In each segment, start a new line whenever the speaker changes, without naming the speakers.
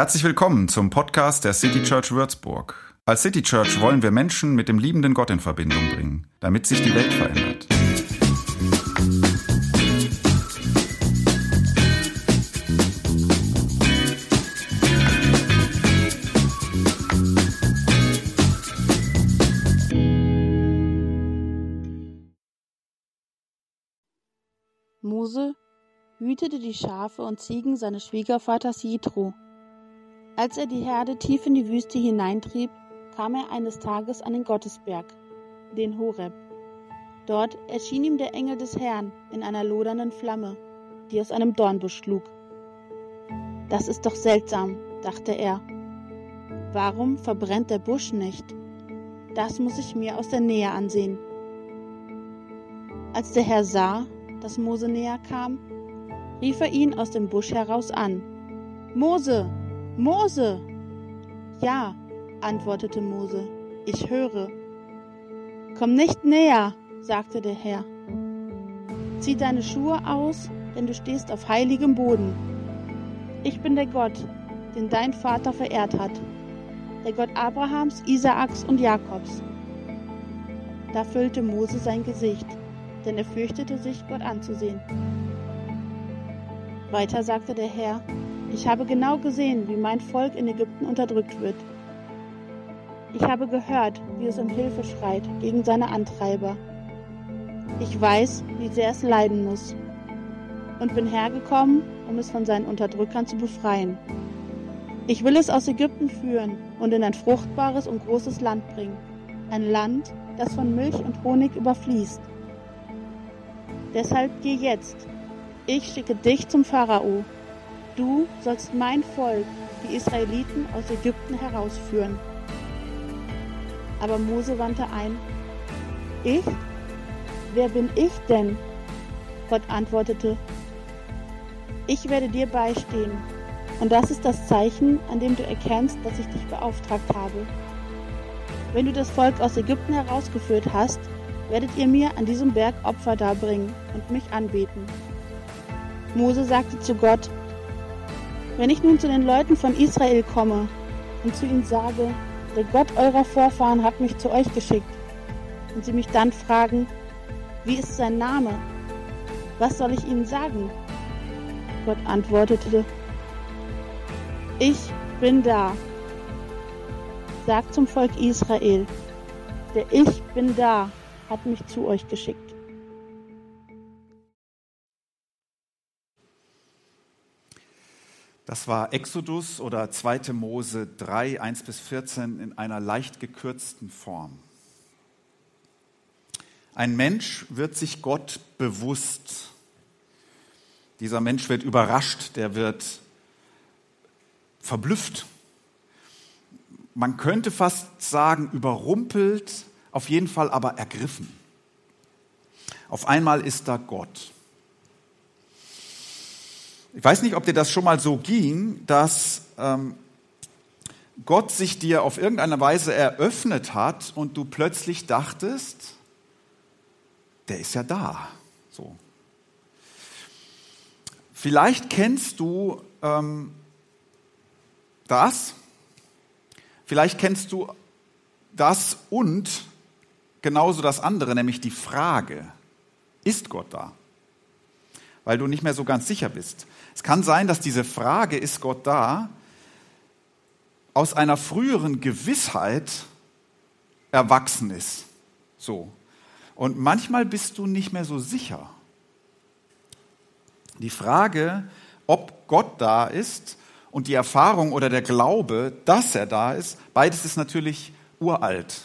Herzlich willkommen zum Podcast der City Church Würzburg. Als City Church wollen wir Menschen mit dem liebenden Gott in Verbindung bringen, damit sich die Welt verändert.
Mose hütete die Schafe und Ziegen seines Schwiegervaters Jitro. Als er die Herde tief in die Wüste hineintrieb, kam er eines Tages an den Gottesberg, den Horeb. Dort erschien ihm der Engel des Herrn in einer lodernden Flamme, die aus einem Dornbusch schlug. Das ist doch seltsam, dachte er. Warum verbrennt der Busch nicht? Das muss ich mir aus der Nähe ansehen. Als der Herr sah, dass Mose näher kam, rief er ihn aus dem Busch heraus an. Mose, Mose! Ja, antwortete Mose, ich höre. Komm nicht näher, sagte der Herr. Zieh deine Schuhe aus, denn du stehst auf heiligem Boden. Ich bin der Gott, den dein Vater verehrt hat, der Gott Abrahams, Isaaks und Jakobs. Da füllte Mose sein Gesicht, denn er fürchtete sich, Gott anzusehen. Weiter sagte der Herr, ich habe genau gesehen, wie mein Volk in Ägypten unterdrückt wird. Ich habe gehört, wie es um Hilfe schreit gegen seine Antreiber. Ich weiß, wie sehr es leiden muss und bin hergekommen, um es von seinen Unterdrückern zu befreien. Ich will es aus Ägypten führen und in ein fruchtbares und großes Land bringen, ein Land, das von Milch und Honig überfließt. Deshalb geh jetzt. Ich schicke dich zum Pharao. Du sollst mein Volk, die Israeliten, aus Ägypten herausführen. Aber Mose wandte ein. Ich? Wer bin ich denn? Gott antwortete, ich werde dir beistehen. Und das ist das Zeichen, an dem du erkennst, dass ich dich beauftragt habe. Wenn du das Volk aus Ägypten herausgeführt hast, werdet ihr mir an diesem Berg Opfer darbringen und mich anbeten. Mose sagte zu Gott, wenn ich nun zu den Leuten von Israel komme und zu ihnen sage, der Gott eurer Vorfahren hat mich zu euch geschickt, und sie mich dann fragen, wie ist sein Name? Was soll ich ihnen sagen? Gott antwortete, ich bin da. Sagt zum Volk Israel, der Ich bin da hat mich zu euch geschickt.
Das war Exodus oder 2. Mose 3, 1 bis 14 in einer leicht gekürzten Form. Ein Mensch wird sich Gott bewusst. Dieser Mensch wird überrascht, der wird verblüfft. Man könnte fast sagen, überrumpelt auf jeden Fall aber ergriffen. Auf einmal ist da Gott. Ich weiß nicht, ob dir das schon mal so ging, dass ähm, Gott sich dir auf irgendeine Weise eröffnet hat und du plötzlich dachtest, der ist ja da. So. Vielleicht kennst du ähm, das, vielleicht kennst du das und genauso das andere, nämlich die Frage, ist Gott da? Weil du nicht mehr so ganz sicher bist. Es kann sein, dass diese Frage, ist Gott da, aus einer früheren Gewissheit erwachsen ist. So. Und manchmal bist du nicht mehr so sicher. Die Frage, ob Gott da ist und die Erfahrung oder der Glaube, dass er da ist, beides ist natürlich uralt.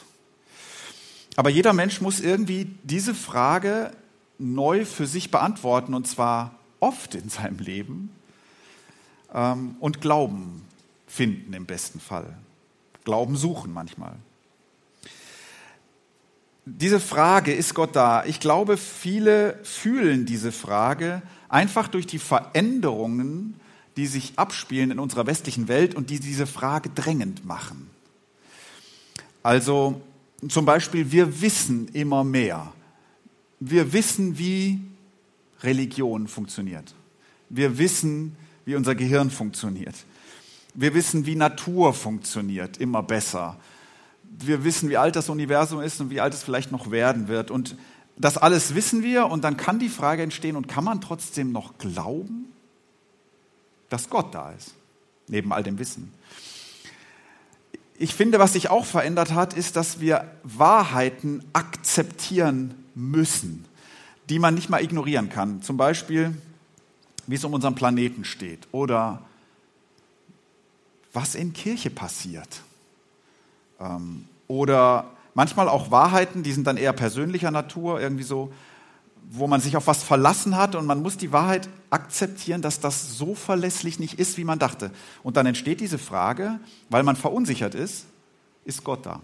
Aber jeder Mensch muss irgendwie diese Frage neu für sich beantworten, und zwar oft in seinem Leben, ähm, und Glauben finden im besten Fall. Glauben suchen manchmal. Diese Frage, ist Gott da? Ich glaube, viele fühlen diese Frage einfach durch die Veränderungen, die sich abspielen in unserer westlichen Welt und die diese Frage drängend machen. Also zum Beispiel, wir wissen immer mehr. Wir wissen, wie Religion funktioniert. Wir wissen, wie unser Gehirn funktioniert. Wir wissen, wie Natur funktioniert, immer besser. Wir wissen, wie alt das Universum ist und wie alt es vielleicht noch werden wird. Und das alles wissen wir und dann kann die Frage entstehen, und kann man trotzdem noch glauben, dass Gott da ist, neben all dem Wissen? Ich finde, was sich auch verändert hat, ist, dass wir Wahrheiten akzeptieren müssen, die man nicht mal ignorieren kann. Zum Beispiel, wie es um unseren Planeten steht oder was in Kirche passiert. Ähm, oder manchmal auch Wahrheiten, die sind dann eher persönlicher Natur, irgendwie so, wo man sich auf was verlassen hat und man muss die Wahrheit akzeptieren, dass das so verlässlich nicht ist, wie man dachte. Und dann entsteht diese Frage, weil man verunsichert ist, ist Gott da?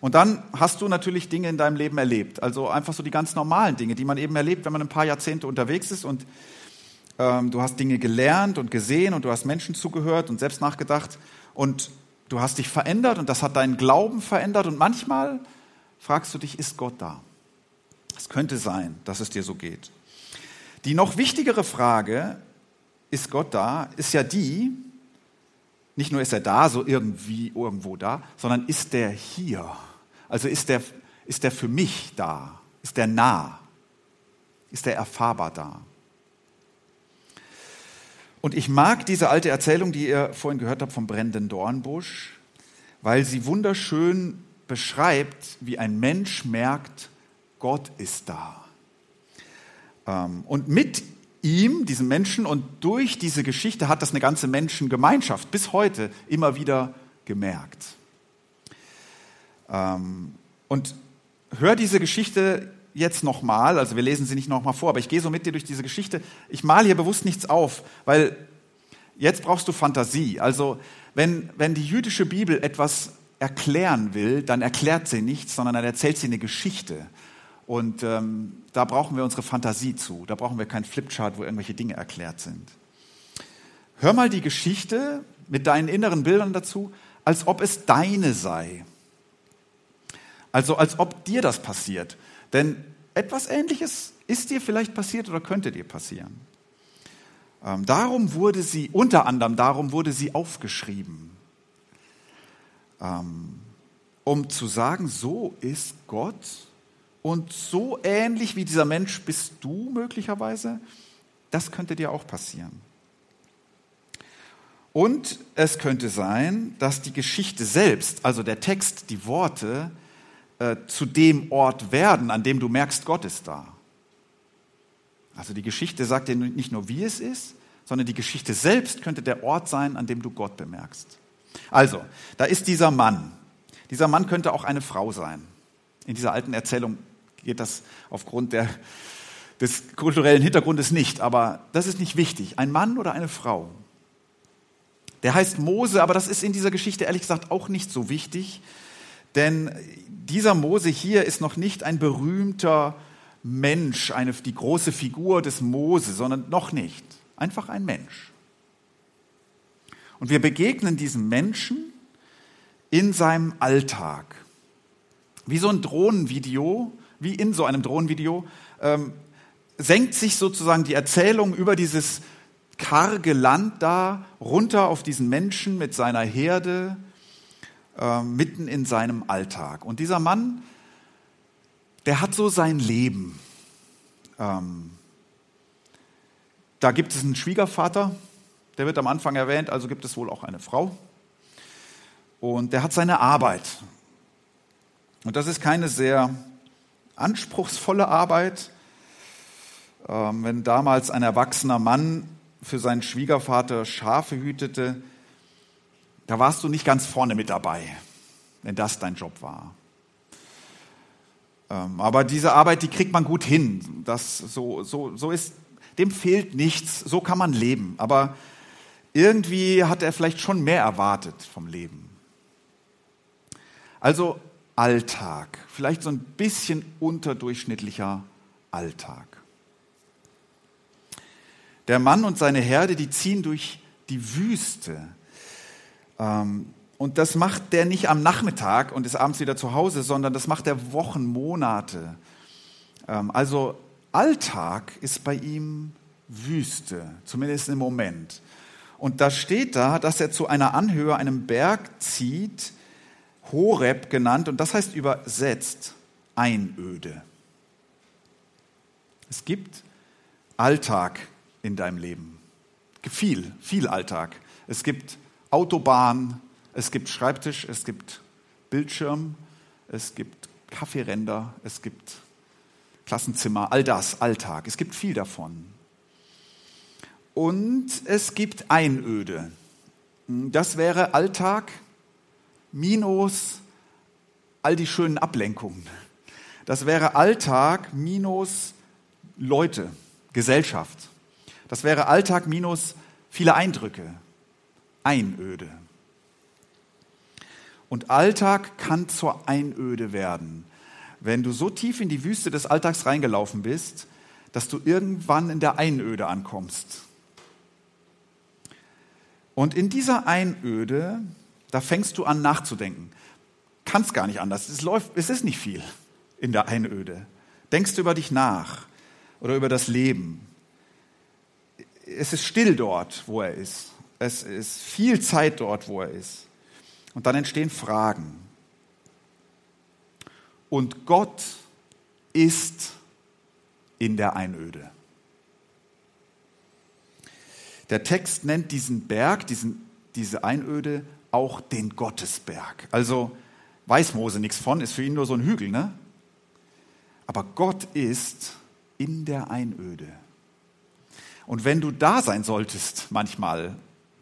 Und dann hast du natürlich Dinge in deinem Leben erlebt, also einfach so die ganz normalen Dinge, die man eben erlebt, wenn man ein paar Jahrzehnte unterwegs ist und ähm, du hast Dinge gelernt und gesehen und du hast Menschen zugehört und selbst nachgedacht und du hast dich verändert und das hat deinen Glauben verändert und manchmal fragst du dich, ist Gott da? Es könnte sein, dass es dir so geht. Die noch wichtigere Frage, ist Gott da, ist ja die, nicht nur ist er da, so irgendwie irgendwo da, sondern ist der hier? Also ist der, ist der für mich da? Ist der nah? Ist der erfahrbar da? Und ich mag diese alte Erzählung, die ihr vorhin gehört habt vom brennenden Dornbusch, weil sie wunderschön beschreibt, wie ein Mensch merkt, Gott ist da. Ähm, und mit ihm, diesem Menschen, und durch diese Geschichte hat das eine ganze Menschengemeinschaft bis heute immer wieder gemerkt. Ähm, und hör diese Geschichte jetzt nochmal, also wir lesen sie nicht nochmal vor, aber ich gehe so mit dir durch diese Geschichte. Ich male hier bewusst nichts auf, weil jetzt brauchst du Fantasie. Also wenn, wenn die jüdische Bibel etwas erklären will, dann erklärt sie nichts, sondern dann erzählt sie eine Geschichte. Und ähm, da brauchen wir unsere Fantasie zu. Da brauchen wir keinen Flipchart, wo irgendwelche Dinge erklärt sind. Hör mal die Geschichte mit deinen inneren Bildern dazu, als ob es deine sei. Also als ob dir das passiert. Denn etwas Ähnliches ist dir vielleicht passiert oder könnte dir passieren. Ähm, darum wurde sie, unter anderem darum wurde sie aufgeschrieben. Ähm, um zu sagen, so ist Gott und so ähnlich wie dieser Mensch bist du möglicherweise, das könnte dir auch passieren. Und es könnte sein, dass die Geschichte selbst, also der Text, die Worte, äh, zu dem Ort werden, an dem du merkst, Gott ist da. Also die Geschichte sagt dir nicht nur, wie es ist, sondern die Geschichte selbst könnte der Ort sein, an dem du Gott bemerkst. Also, da ist dieser Mann. Dieser Mann könnte auch eine Frau sein. In dieser alten Erzählung geht das aufgrund der, des kulturellen Hintergrundes nicht, aber das ist nicht wichtig. Ein Mann oder eine Frau. Der heißt Mose, aber das ist in dieser Geschichte ehrlich gesagt auch nicht so wichtig, denn dieser Mose hier ist noch nicht ein berühmter Mensch, eine, die große Figur des Mose, sondern noch nicht. Einfach ein Mensch. Und wir begegnen diesem Menschen in seinem Alltag. Wie so ein Drohnenvideo, wie in so einem Drohnenvideo, ähm, senkt sich sozusagen die Erzählung über dieses karge Land da runter auf diesen Menschen mit seiner Herde, äh, mitten in seinem Alltag. Und dieser Mann, der hat so sein Leben. Ähm, da gibt es einen Schwiegervater, der wird am Anfang erwähnt, also gibt es wohl auch eine Frau. Und der hat seine Arbeit. Und das ist keine sehr anspruchsvolle Arbeit. Ähm, wenn damals ein erwachsener Mann für seinen Schwiegervater Schafe hütete, da warst du nicht ganz vorne mit dabei, wenn das dein Job war. Ähm, aber diese Arbeit, die kriegt man gut hin. Das, so, so, so ist, dem fehlt nichts, so kann man leben. Aber irgendwie hat er vielleicht schon mehr erwartet vom Leben. Also Alltag, vielleicht so ein bisschen unterdurchschnittlicher Alltag. Der Mann und seine Herde, die ziehen durch die Wüste. Ähm, und das macht der nicht am Nachmittag und ist abends wieder zu Hause, sondern das macht er Wochen, Monate. Ähm, also Alltag ist bei ihm Wüste, zumindest im Moment. Und da steht da, dass er zu einer Anhöhe, einem Berg zieht, Horeb genannt, und das heißt übersetzt Einöde. Es gibt Alltag in deinem Leben. Viel, viel Alltag. Es gibt Autobahn, es gibt Schreibtisch, es gibt Bildschirm, es gibt Kaffeeränder, es gibt Klassenzimmer, all das, Alltag. Es gibt viel davon. Und es gibt Einöde. Das wäre Alltag minus all die schönen Ablenkungen. Das wäre Alltag minus Leute, Gesellschaft. Das wäre Alltag minus viele Eindrücke, Einöde. Und Alltag kann zur Einöde werden, wenn du so tief in die Wüste des Alltags reingelaufen bist, dass du irgendwann in der Einöde ankommst. Und in dieser Einöde, da fängst du an nachzudenken. Kannst gar nicht anders. Es, läuft, es ist nicht viel in der Einöde. Denkst du über dich nach oder über das Leben. Es ist still dort, wo er ist. Es ist viel Zeit dort, wo er ist. Und dann entstehen Fragen. Und Gott ist in der Einöde. Der Text nennt diesen Berg, diesen, diese Einöde auch den Gottesberg. Also weiß Mose nichts von, ist für ihn nur so ein Hügel, ne? Aber Gott ist in der Einöde. Und wenn du da sein solltest, manchmal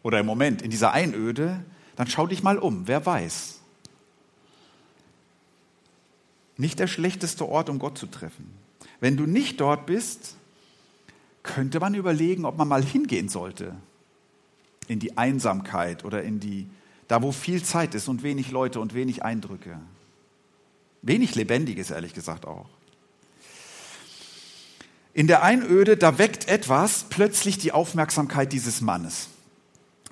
oder im Moment in dieser Einöde, dann schau dich mal um, wer weiß. Nicht der schlechteste Ort, um Gott zu treffen. Wenn du nicht dort bist, könnte man überlegen, ob man mal hingehen sollte in die Einsamkeit oder in die, da wo viel Zeit ist und wenig Leute und wenig Eindrücke. Wenig Lebendiges, ehrlich gesagt auch. In der Einöde, da weckt etwas plötzlich die Aufmerksamkeit dieses Mannes.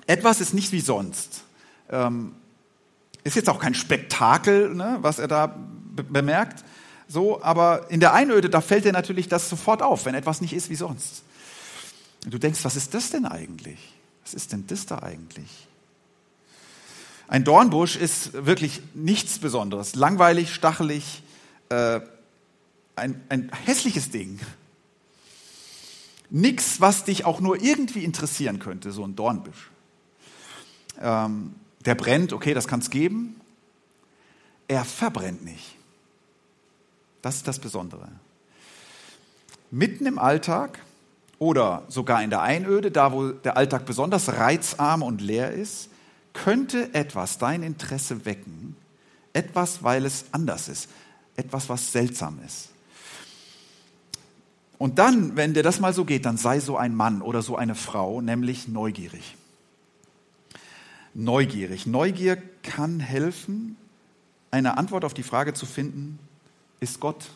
Etwas ist nicht wie sonst. Ähm, ist jetzt auch kein Spektakel, ne, was er da bemerkt. So, aber in der Einöde, da fällt dir natürlich das sofort auf, wenn etwas nicht ist wie sonst. Und du denkst, was ist das denn eigentlich? Was ist denn das da eigentlich? Ein Dornbusch ist wirklich nichts Besonderes. Langweilig, stachelig, äh, ein, ein hässliches Ding. Nichts, was dich auch nur irgendwie interessieren könnte, so ein Dornbusch. Ähm, der brennt, okay, das kann es geben. Er verbrennt nicht. Das ist das Besondere. Mitten im Alltag oder sogar in der Einöde, da wo der Alltag besonders reizarm und leer ist, könnte etwas dein Interesse wecken. Etwas, weil es anders ist. Etwas, was seltsam ist. Und dann, wenn dir das mal so geht, dann sei so ein Mann oder so eine Frau, nämlich neugierig. Neugierig. Neugier kann helfen, eine Antwort auf die Frage zu finden, ist Gott,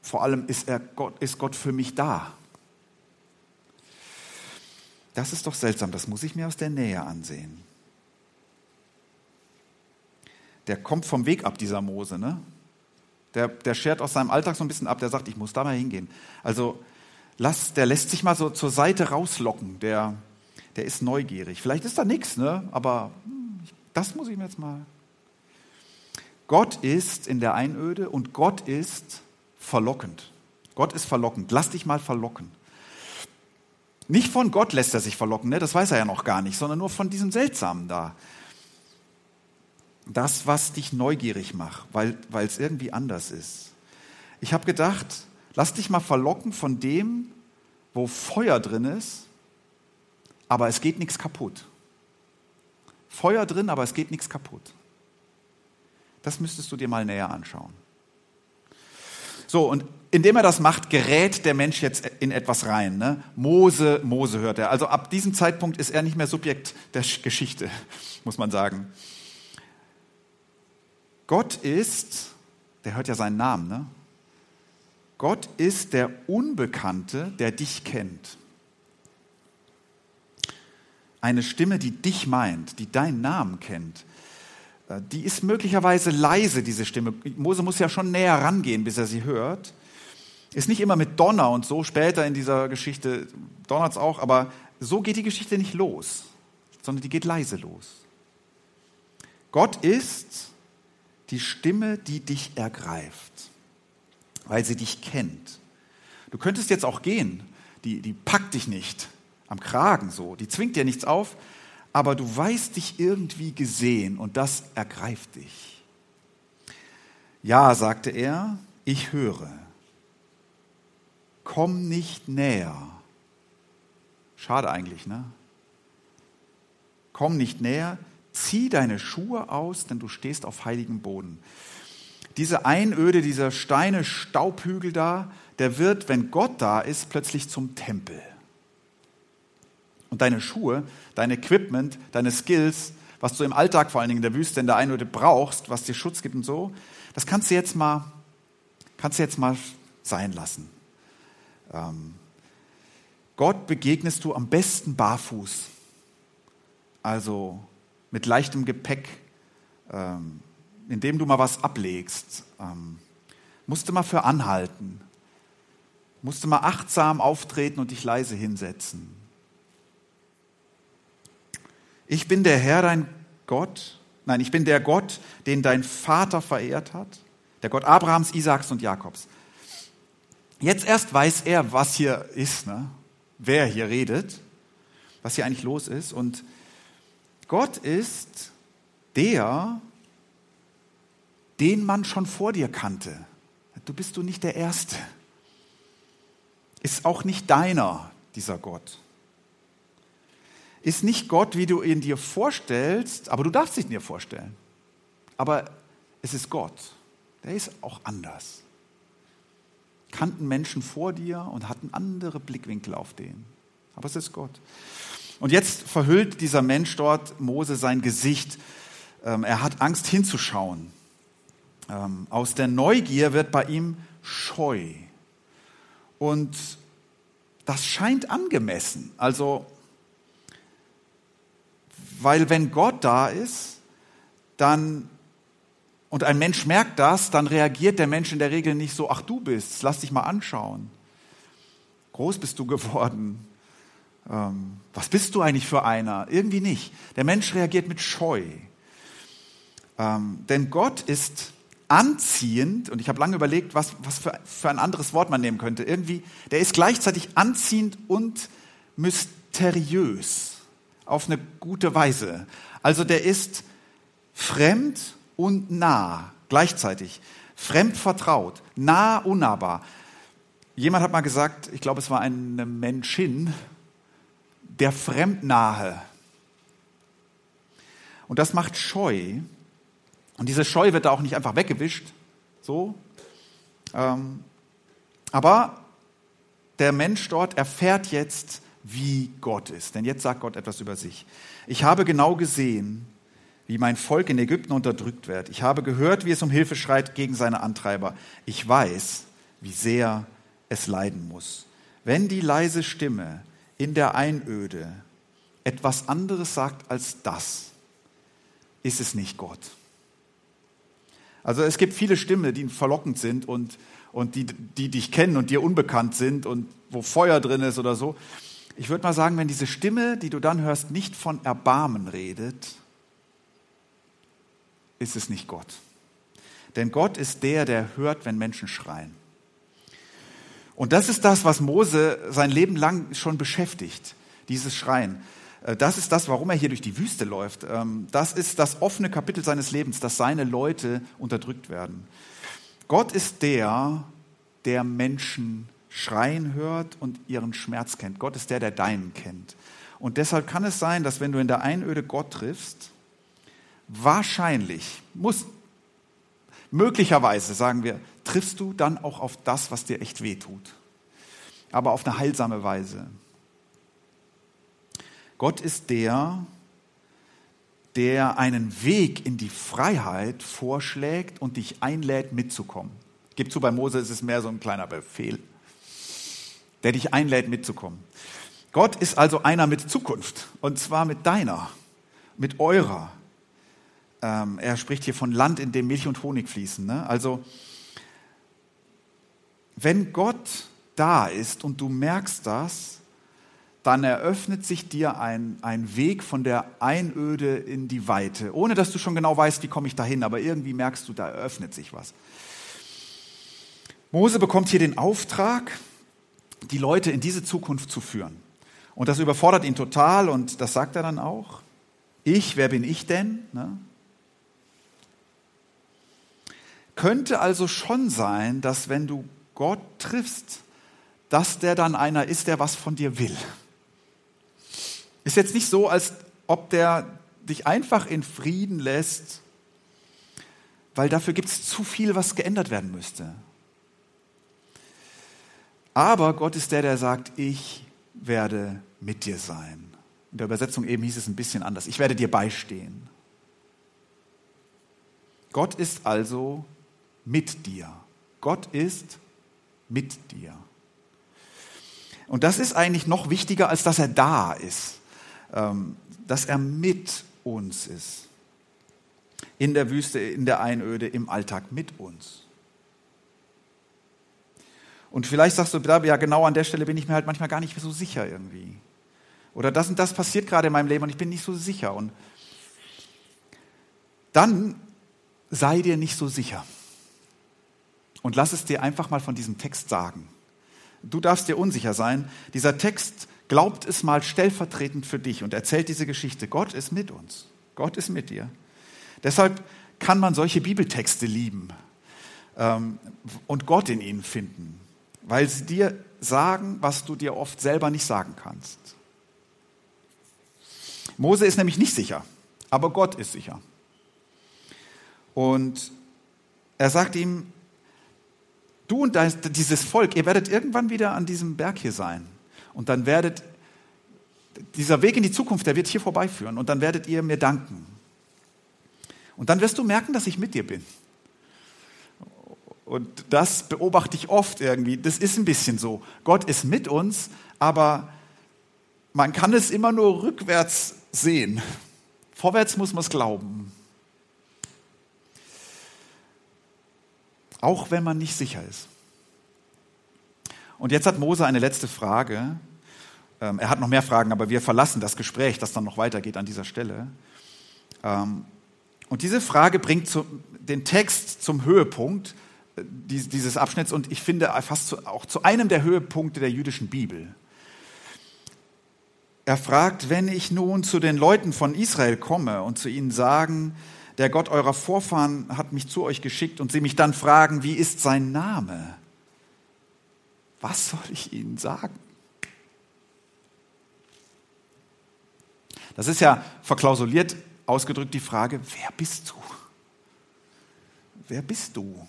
vor allem ist, er Gott, ist Gott für mich da? Das ist doch seltsam, das muss ich mir aus der Nähe ansehen. Der kommt vom Weg ab, dieser Mose, ne? Der, der schert aus seinem Alltag so ein bisschen ab, der sagt, ich muss da mal hingehen. Also lass, der lässt sich mal so zur Seite rauslocken, der, der ist neugierig. Vielleicht ist da nichts, ne? aber hm, das muss ich mir jetzt mal. Gott ist in der Einöde und Gott ist verlockend. Gott ist verlockend. Lass dich mal verlocken. Nicht von Gott lässt er sich verlocken, ne? das weiß er ja noch gar nicht, sondern nur von diesem Seltsamen da das, was dich neugierig macht, weil es irgendwie anders ist. Ich habe gedacht, lass dich mal verlocken von dem, wo Feuer drin ist, aber es geht nichts kaputt. Feuer drin, aber es geht nichts kaputt. Das müsstest du dir mal näher anschauen. So, und indem er das macht, gerät der Mensch jetzt in etwas rein. Ne? Mose, Mose hört er. Also ab diesem Zeitpunkt ist er nicht mehr Subjekt der Geschichte, muss man sagen. Gott ist, der hört ja seinen Namen, ne? Gott ist der Unbekannte, der dich kennt. Eine Stimme, die dich meint, die deinen Namen kennt. Äh, die ist möglicherweise leise, diese Stimme. Mose muss ja schon näher rangehen, bis er sie hört. Ist nicht immer mit Donner und so, später in dieser Geschichte donnert es auch, aber so geht die Geschichte nicht los. sondern die geht leise los. Gott ist die Stimme, die dich ergreift, weil sie dich kennt. Du könntest jetzt auch gehen, die, die packt dich nicht am Kragen so, die zwingt dir nichts auf, aber du weißt dich irgendwie gesehen und das ergreift dich. Ja, sagte er, ich höre. Komm nicht näher. Schade eigentlich, ne? Komm nicht näher, zieh deine Schuhe aus, denn du stehst auf heiligem Boden. Diese Einöde, dieser Steine Staubhügel da, der wird, wenn Gott da ist, plötzlich zum Tempel. Und deine Schuhe, dein Equipment, deine Skills, was du im Alltag vor allen Dingen in der Wüste in der Einöde brauchst, was dir Schutz gibt und so, das kannst du jetzt mal, kannst du jetzt mal sein lassen. Ähm, Gott begegnest du am besten barfuß, also mit leichtem Gepäck, ähm, indem du mal was ablegst. Ähm, musst du mal für anhalten, musst du mal achtsam auftreten und dich leise hinsetzen. Ich bin der Herr, dein Gott. Nein, ich bin der Gott, den dein Vater verehrt hat. Der Gott Abrahams, Isaaks und Jakobs. Jetzt erst weiß er, was hier ist, ne? wer hier redet, was hier eigentlich los ist. Und Gott ist der, den man schon vor dir kannte. Du bist du nicht der Erste. Ist auch nicht deiner, dieser Gott. Ist nicht Gott, wie du ihn dir vorstellst, aber du darfst ihn dir vorstellen. Aber es ist Gott. Der ist auch anders kannten Menschen vor dir und hatten andere Blickwinkel auf den. Aber es ist Gott. Und jetzt verhüllt dieser Mensch dort, Mose, sein Gesicht. Ähm, er hat Angst hinzuschauen. Ähm, aus der Neugier wird bei ihm Scheu. Und das scheint angemessen. Also, weil wenn Gott da ist, dann und ein Mensch merkt das, dann reagiert der Mensch in der Regel nicht so, ach du bist, lass dich mal anschauen. Groß bist du geworden. Ähm, was bist du eigentlich für einer? Irgendwie nicht. Der Mensch reagiert mit Scheu. Ähm, denn Gott ist anziehend, und ich habe lange überlegt, was, was für, für ein anderes Wort man nehmen könnte. Irgendwie, der ist gleichzeitig anziehend und mysteriös auf eine gute Weise. Also der ist fremd und nah gleichzeitig. Fremd vertraut, nah unnahbar. Jemand hat mal gesagt, ich glaube, es war eine Menschin, der Fremdnahe. Und das macht Scheu. Und diese Scheu wird da auch nicht einfach weggewischt. So. Ähm, aber der Mensch dort erfährt jetzt, wie Gott ist. Denn jetzt sagt Gott etwas über sich. Ich habe genau gesehen, wie mein Volk in Ägypten unterdrückt wird. Ich habe gehört, wie es um Hilfe schreit gegen seine Antreiber. Ich weiß, wie sehr es leiden muss. Wenn die leise Stimme in der Einöde etwas anderes sagt als das, ist es nicht Gott. Also es gibt viele Stimmen, die verlockend sind und, und die, die dich kennen und dir unbekannt sind und wo Feuer drin ist oder so. Ich würde mal sagen, wenn diese Stimme, die du dann hörst, nicht von Erbarmen redet, ist es nicht Gott. Denn Gott ist der, der hört, wenn Menschen schreien. Und das ist das, was Mose sein Leben lang schon beschäftigt, dieses Schreien. Äh, das ist das, warum er hier durch die Wüste läuft. Ähm, das ist das offene Kapitel seines Lebens, dass seine Leute unterdrückt werden. Gott ist der, der Menschen schreien hört und ihren Schmerz kennt. Gott ist der, der deinen kennt. Und deshalb kann es sein, dass wenn du in der Einöde Gott triffst, wahrscheinlich, muss, möglicherweise, sagen wir, triffst du dann auch auf das, was dir echt weh tut. Aber auf eine heilsame Weise. Gott ist der, der einen Weg in die Freiheit vorschlägt und dich einlädt, mitzukommen. Gib zu, bei Mose ist es mehr so ein kleiner Befehl, der dich einlädt, mitzukommen. Gott ist also einer mit Zukunft, und zwar mit deiner, mit eurer, ähm, er spricht hier von Land, in dem Milch und Honig fließen. Ne? Also, wenn Gott da ist und du merkst das, dann eröffnet sich dir ein, ein Weg von der Einöde in die Weite, ohne dass du schon genau weißt, wie komme ich dahin, aber irgendwie merkst du, da eröffnet sich was. Mose bekommt hier den Auftrag, die Leute in diese Zukunft zu führen. Und das überfordert ihn total und das sagt er dann auch. Ich, wer bin ich denn? Ne? Könnte also schon sein, dass wenn du Gott triffst, dass der dann einer ist, der was von dir will. Ist jetzt nicht so, als ob der dich einfach in Frieden lässt, weil dafür gibt es zu viel, was geändert werden müsste. Aber Gott ist der, der sagt, ich werde mit dir sein. In der Übersetzung eben hieß es ein bisschen anders. Ich werde dir beistehen. Gott ist also mit dir. Gott ist mit dir. Und das ist eigentlich noch wichtiger, als dass er da ist. Ähm, dass er mit uns ist. In der Wüste, in der Einöde, im Alltag mit uns. Und vielleicht sagst du, ja, genau an der Stelle bin ich mir halt manchmal gar nicht so sicher irgendwie. Oder das und das passiert gerade in meinem Leben und ich bin nicht so sicher. Und dann sei dir nicht so sicher. Und lass es dir einfach mal von diesem Text sagen. Du darfst dir unsicher sein. Dieser Text glaubt es mal stellvertretend für dich und erzählt diese Geschichte. Gott ist mit uns. Gott ist mit dir. Deshalb kann man solche Bibeltexte lieben ähm, und Gott in ihnen finden, weil sie dir sagen, was du dir oft selber nicht sagen kannst. Mose ist nämlich nicht sicher, aber Gott ist sicher. Und er sagt ihm, du und dieses Volk, ihr werdet irgendwann wieder an diesem Berg hier sein. Und dann werdet, dieser Weg in die Zukunft, der wird hier vorbeiführen. Und dann werdet ihr mir danken. Und dann wirst du merken, dass ich mit dir bin. Und das beobachte ich oft irgendwie. Das ist ein bisschen so. Gott ist mit uns, aber man kann es immer nur rückwärts sehen. Vorwärts muss man es glauben. Auch wenn man nicht sicher ist. Und jetzt hat Mose eine letzte Frage. Ähm, er hat noch mehr Fragen, aber wir verlassen das Gespräch, das dann noch weitergeht an dieser Stelle. Ähm, und diese Frage bringt den Text zum Höhepunkt dieses Abschnitts und ich finde fast auch zu einem der Höhepunkte der jüdischen Bibel. Er fragt, wenn ich nun zu den Leuten von Israel komme und zu ihnen sagen, der Gott eurer Vorfahren hat mich zu euch geschickt und sie mich dann fragen, wie ist sein Name? Was soll ich ihnen sagen? Das ist ja verklausuliert ausgedrückt die Frage, wer bist du? Wer bist du?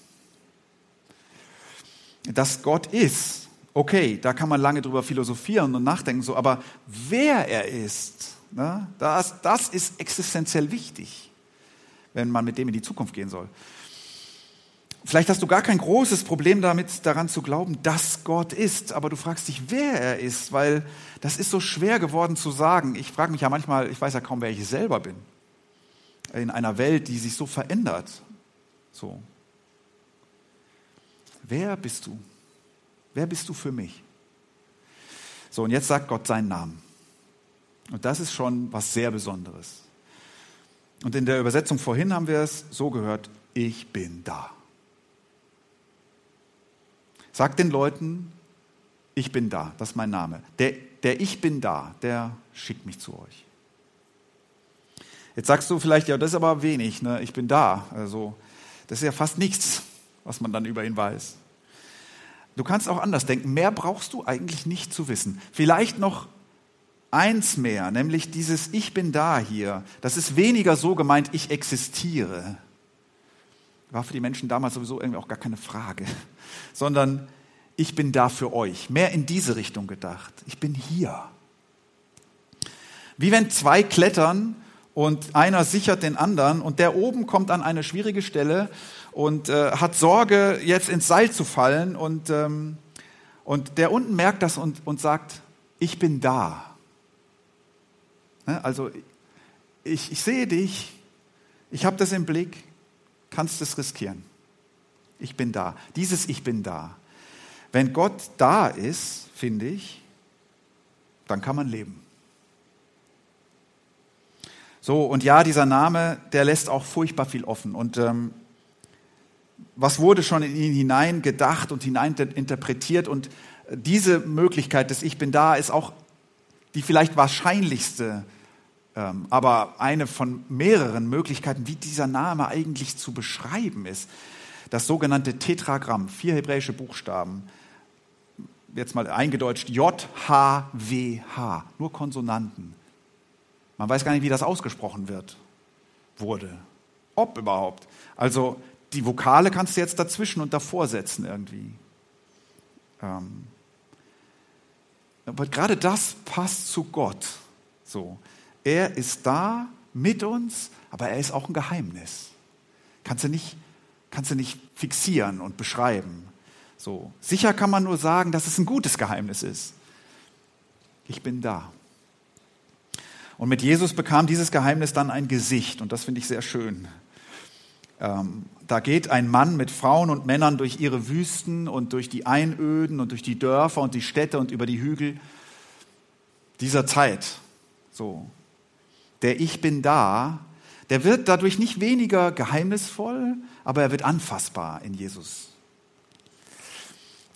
Dass Gott ist, okay, da kann man lange drüber philosophieren und nachdenken, so, aber wer er ist, ne, das, das ist existenziell wichtig, wenn man mit dem in die Zukunft gehen soll. Vielleicht hast du gar kein großes Problem damit, daran zu glauben, dass Gott ist, aber du fragst dich, wer er ist, weil das ist so schwer geworden zu sagen. Ich frage mich ja manchmal, ich weiß ja kaum, wer ich selber bin. In einer Welt, die sich so verändert. So. Wer bist du? Wer bist du für mich? So, und jetzt sagt Gott seinen Namen. Und das ist schon was sehr Besonderes. Und in der Übersetzung vorhin haben wir es so gehört, ich bin da. Sag den Leuten, ich bin da, das ist mein Name. Der, der Ich bin da, der schickt mich zu euch. Jetzt sagst du vielleicht, ja, das ist aber wenig, ne? ich bin da. Also, das ist ja fast nichts, was man dann über ihn weiß. Du kannst auch anders denken. Mehr brauchst du eigentlich nicht zu wissen. Vielleicht noch eins mehr, nämlich dieses Ich bin da hier. Das ist weniger so gemeint, ich existiere. War für die Menschen damals sowieso irgendwie auch gar keine Frage. Sondern ich bin da für euch. Mehr in diese Richtung gedacht. Ich bin hier. Wie wenn zwei klettern und einer sichert den anderen und der oben kommt an eine schwierige Stelle und äh, hat Sorge, jetzt ins Seil zu fallen und, ähm, und der unten merkt das und, und sagt, ich bin da. Ne? Also ich, ich sehe dich, ich habe das im Blick, kannst es riskieren. Ich bin da. Dieses Ich bin da. Wenn Gott da ist, finde ich, dann kann man leben. So, und ja, dieser Name, der lässt auch furchtbar viel offen. Und ähm, was wurde schon in ihn hinein gedacht und hinein interpretiert? Und diese Möglichkeit des Ich bin da ist auch die vielleicht wahrscheinlichste, ähm, aber eine von mehreren Möglichkeiten, wie dieser Name eigentlich zu beschreiben ist. Das sogenannte Tetragramm, vier hebräische Buchstaben, jetzt mal eingedeutscht, J, H, W, H, nur Konsonanten. Man weiß gar nicht, wie das ausgesprochen wird, wurde. Ob überhaupt. Also die Vokale kannst du jetzt dazwischen und davor setzen irgendwie. Ähm. Aber gerade das passt zu Gott. So. Er ist da mit uns, aber er ist auch ein Geheimnis. Kannst du nicht, kannst du nicht fixieren und beschreiben. So. Sicher kann man nur sagen, dass es ein gutes Geheimnis ist. Ich bin da. Und mit Jesus bekam dieses Geheimnis dann ein Gesicht und das finde ich sehr schön. Ähm, da geht ein Mann mit Frauen und Männern durch ihre Wüsten und durch die Einöden und durch die Dörfer und die Städte und über die Hügel dieser Zeit. So. Der Ich bin da, der wird dadurch nicht weniger geheimnisvoll, aber er wird anfassbar in Jesus.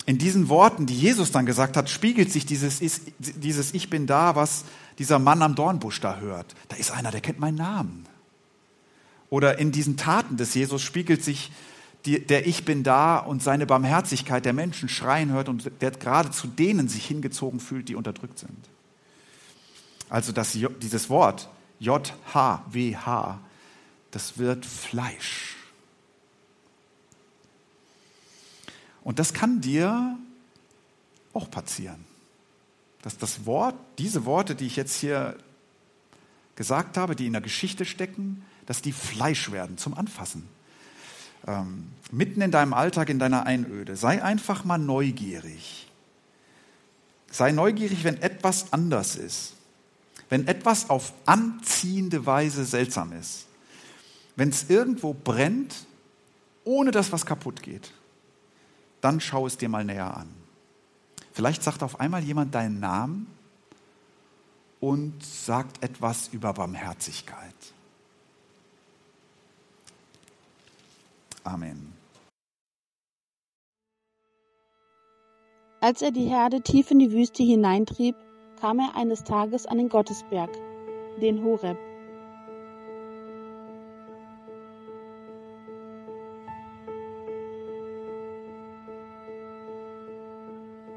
In diesen Worten, die Jesus dann gesagt hat, spiegelt sich dieses, dieses Ich bin da, was dieser Mann am Dornbusch da hört. Da ist einer, der kennt meinen Namen. Oder in diesen Taten des Jesus spiegelt sich die, der Ich bin da und seine Barmherzigkeit, der Menschen schreien hört und der gerade zu denen sich hingezogen fühlt, die unterdrückt sind. Also das, dieses Wort J-H-W-H, das wird Fleisch. Und das kann dir auch passieren dass das Wort, diese Worte, die ich jetzt hier gesagt habe, die in der Geschichte stecken, dass die Fleisch werden zum Anfassen. Ähm, mitten in deinem Alltag, in deiner Einöde. Sei einfach mal neugierig. Sei neugierig, wenn etwas anders ist. Wenn etwas auf anziehende Weise seltsam ist. Wenn es irgendwo brennt, ohne dass was kaputt geht. Dann schau es dir mal näher an. Vielleicht sagt auf einmal jemand deinen Namen und sagt etwas über Barmherzigkeit. Amen.
Als er die Herde tief in die Wüste hineintrieb, kam er eines Tages an den Gottesberg, den Horeb.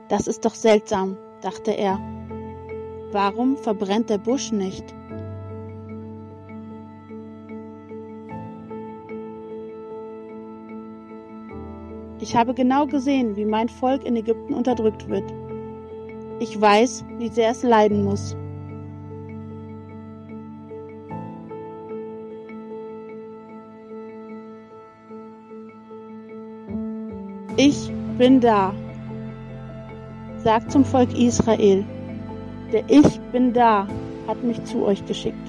Das ist doch seltsam, dachte er. Warum verbrennt der Busch nicht? Ich habe genau gesehen, wie mein Volk in Ägypten unterdrückt wird. Ich weiß, wie sehr es leiden muss. Ich bin da. Sagt zum Volk Israel, der Ich bin da hat mich zu euch geschickt.